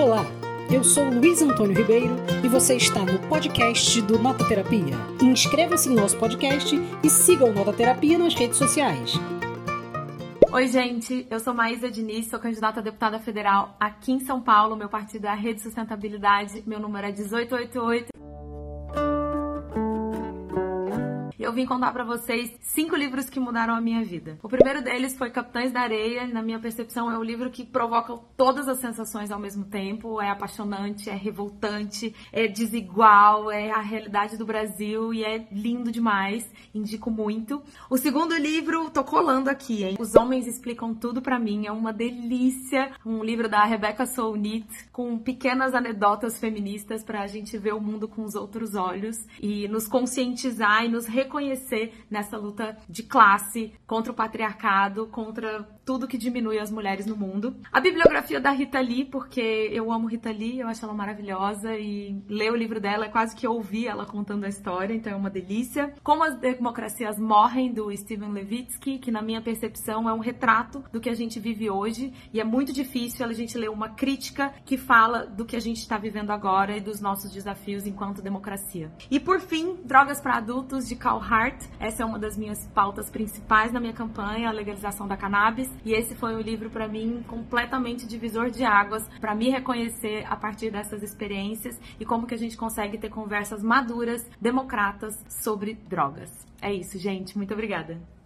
Olá, eu sou Luiz Antônio Ribeiro e você está no podcast do Nota Terapia. Inscreva-se no nosso podcast e siga o Nota Terapia nas redes sociais. Oi, gente, eu sou Maísa Diniz, sou candidata a deputada federal aqui em São Paulo. Meu partido é a Rede Sustentabilidade, meu número é 1888. Eu vim contar para vocês cinco livros que mudaram a minha vida. O primeiro deles foi Capitães da Areia. Na minha percepção, é um livro que provoca todas as sensações ao mesmo tempo. É apaixonante, é revoltante, é desigual, é a realidade do Brasil e é lindo demais. Indico muito. O segundo livro, tô colando aqui, hein? Os Homens Explicam Tudo para mim. É uma delícia. Um livro da Rebecca Solnit com pequenas anedotas feministas para a gente ver o mundo com os outros olhos e nos conscientizar e nos reconhecer nessa luta de classe contra o patriarcado, contra tudo que diminui as mulheres no mundo. A bibliografia da Rita Lee, porque eu amo Rita Lee, eu acho ela maravilhosa e ler o livro dela é quase que ouvir ela contando a história, então é uma delícia. Como as democracias morrem do Steven Levitsky, que na minha percepção é um retrato do que a gente vive hoje e é muito difícil a gente ler uma crítica que fala do que a gente está vivendo agora e dos nossos desafios enquanto democracia. E por fim, Drogas para Adultos de Carl Hart. Essa é uma das minhas pautas principais na minha campanha, a legalização da cannabis. E esse foi um livro para mim completamente divisor de águas, para me reconhecer a partir dessas experiências e como que a gente consegue ter conversas maduras, democratas sobre drogas. É isso, gente. Muito obrigada.